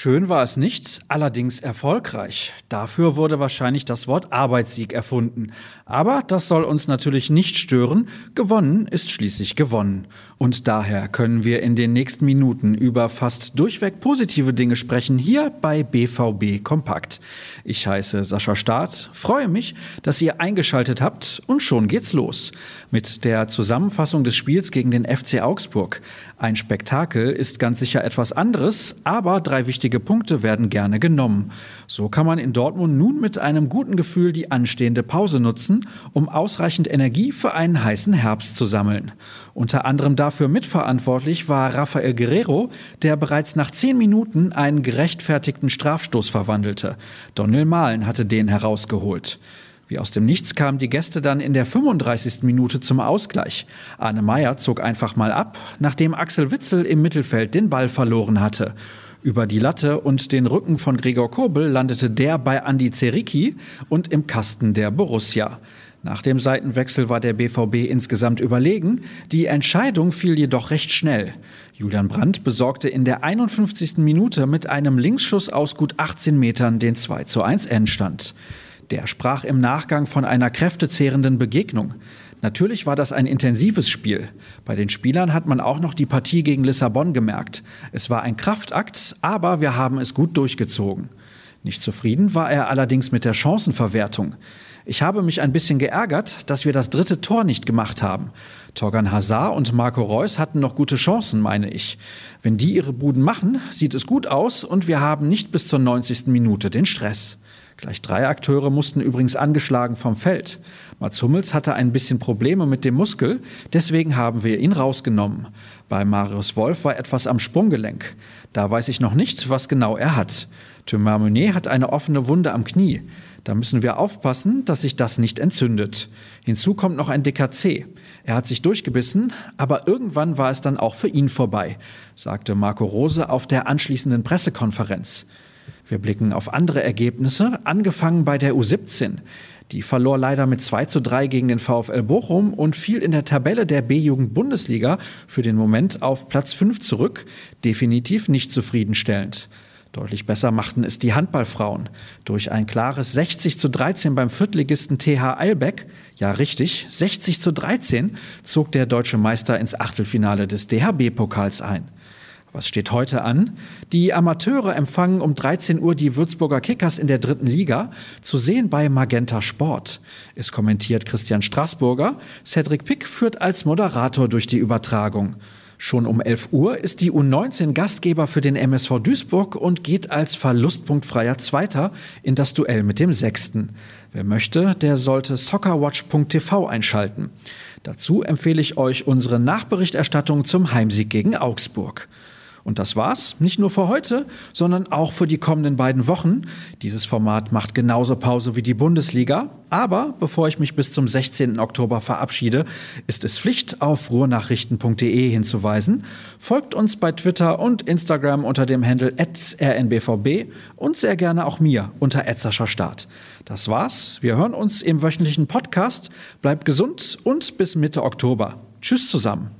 Schön war es nicht, allerdings erfolgreich. Dafür wurde wahrscheinlich das Wort Arbeitssieg erfunden. Aber das soll uns natürlich nicht stören. Gewonnen ist schließlich gewonnen. Und daher können wir in den nächsten Minuten über fast durchweg positive Dinge sprechen, hier bei BVB Kompakt. Ich heiße Sascha Staat, freue mich, dass ihr eingeschaltet habt und schon geht's los. Mit der Zusammenfassung des Spiels gegen den FC Augsburg. Ein Spektakel ist ganz sicher etwas anderes, aber drei wichtige Punkte werden gerne genommen. So kann man in Dortmund nun mit einem guten Gefühl die anstehende Pause nutzen, um ausreichend Energie für einen heißen Herbst zu sammeln. Unter anderem dafür mitverantwortlich war Rafael Guerrero, der bereits nach zehn Minuten einen gerechtfertigten Strafstoß verwandelte. Donnel Mahlen hatte den herausgeholt. Wie aus dem Nichts kamen die Gäste dann in der 35. Minute zum Ausgleich. Arne Meyer zog einfach mal ab, nachdem Axel Witzel im Mittelfeld den Ball verloren hatte. Über die Latte und den Rücken von Gregor Kobel landete der bei Andi Zericki und im Kasten der Borussia. Nach dem Seitenwechsel war der BVB insgesamt überlegen. Die Entscheidung fiel jedoch recht schnell. Julian Brandt besorgte in der 51. Minute mit einem Linksschuss aus gut 18 Metern den 2 zu 1 Endstand. Der sprach im Nachgang von einer kräftezehrenden Begegnung. Natürlich war das ein intensives Spiel. Bei den Spielern hat man auch noch die Partie gegen Lissabon gemerkt. Es war ein Kraftakt, aber wir haben es gut durchgezogen. Nicht zufrieden war er allerdings mit der Chancenverwertung. Ich habe mich ein bisschen geärgert, dass wir das dritte Tor nicht gemacht haben. Torgan Hazard und Marco Reus hatten noch gute Chancen, meine ich. Wenn die ihre Buden machen, sieht es gut aus und wir haben nicht bis zur 90. Minute den Stress. Gleich drei Akteure mussten übrigens angeschlagen vom Feld. Mats Hummels hatte ein bisschen Probleme mit dem Muskel, deswegen haben wir ihn rausgenommen. Bei Marius Wolf war etwas am Sprunggelenk. Da weiß ich noch nicht, was genau er hat. Thomas Meunier hat eine offene Wunde am Knie. Da müssen wir aufpassen, dass sich das nicht entzündet. Hinzu kommt noch ein DKC. Er hat sich durchgebissen, aber irgendwann war es dann auch für ihn vorbei, sagte Marco Rose auf der anschließenden Pressekonferenz. Wir blicken auf andere Ergebnisse, angefangen bei der U17. Die verlor leider mit 2 zu 3 gegen den VfL Bochum und fiel in der Tabelle der B-Jugend-Bundesliga für den Moment auf Platz 5 zurück. Definitiv nicht zufriedenstellend. Deutlich besser machten es die Handballfrauen. Durch ein klares 60 zu 13 beim Viertligisten TH Eilbeck, ja richtig, 60 zu 13, zog der deutsche Meister ins Achtelfinale des DHB-Pokals ein. Was steht heute an? Die Amateure empfangen um 13 Uhr die Würzburger Kickers in der dritten Liga, zu sehen bei Magenta Sport. Es kommentiert Christian Straßburger. Cedric Pick führt als Moderator durch die Übertragung. Schon um 11 Uhr ist die U19 Gastgeber für den MSV Duisburg und geht als verlustpunktfreier Zweiter in das Duell mit dem Sechsten. Wer möchte, der sollte soccerwatch.tv einschalten. Dazu empfehle ich euch unsere Nachberichterstattung zum Heimsieg gegen Augsburg. Und das war's, nicht nur für heute, sondern auch für die kommenden beiden Wochen. Dieses Format macht genauso Pause wie die Bundesliga. Aber bevor ich mich bis zum 16. Oktober verabschiede, ist es Pflicht, auf ruhrnachrichten.de hinzuweisen. Folgt uns bei Twitter und Instagram unter dem Handle rnbvb und sehr gerne auch mir unter Start. Das war's. Wir hören uns im wöchentlichen Podcast. Bleibt gesund und bis Mitte Oktober. Tschüss zusammen.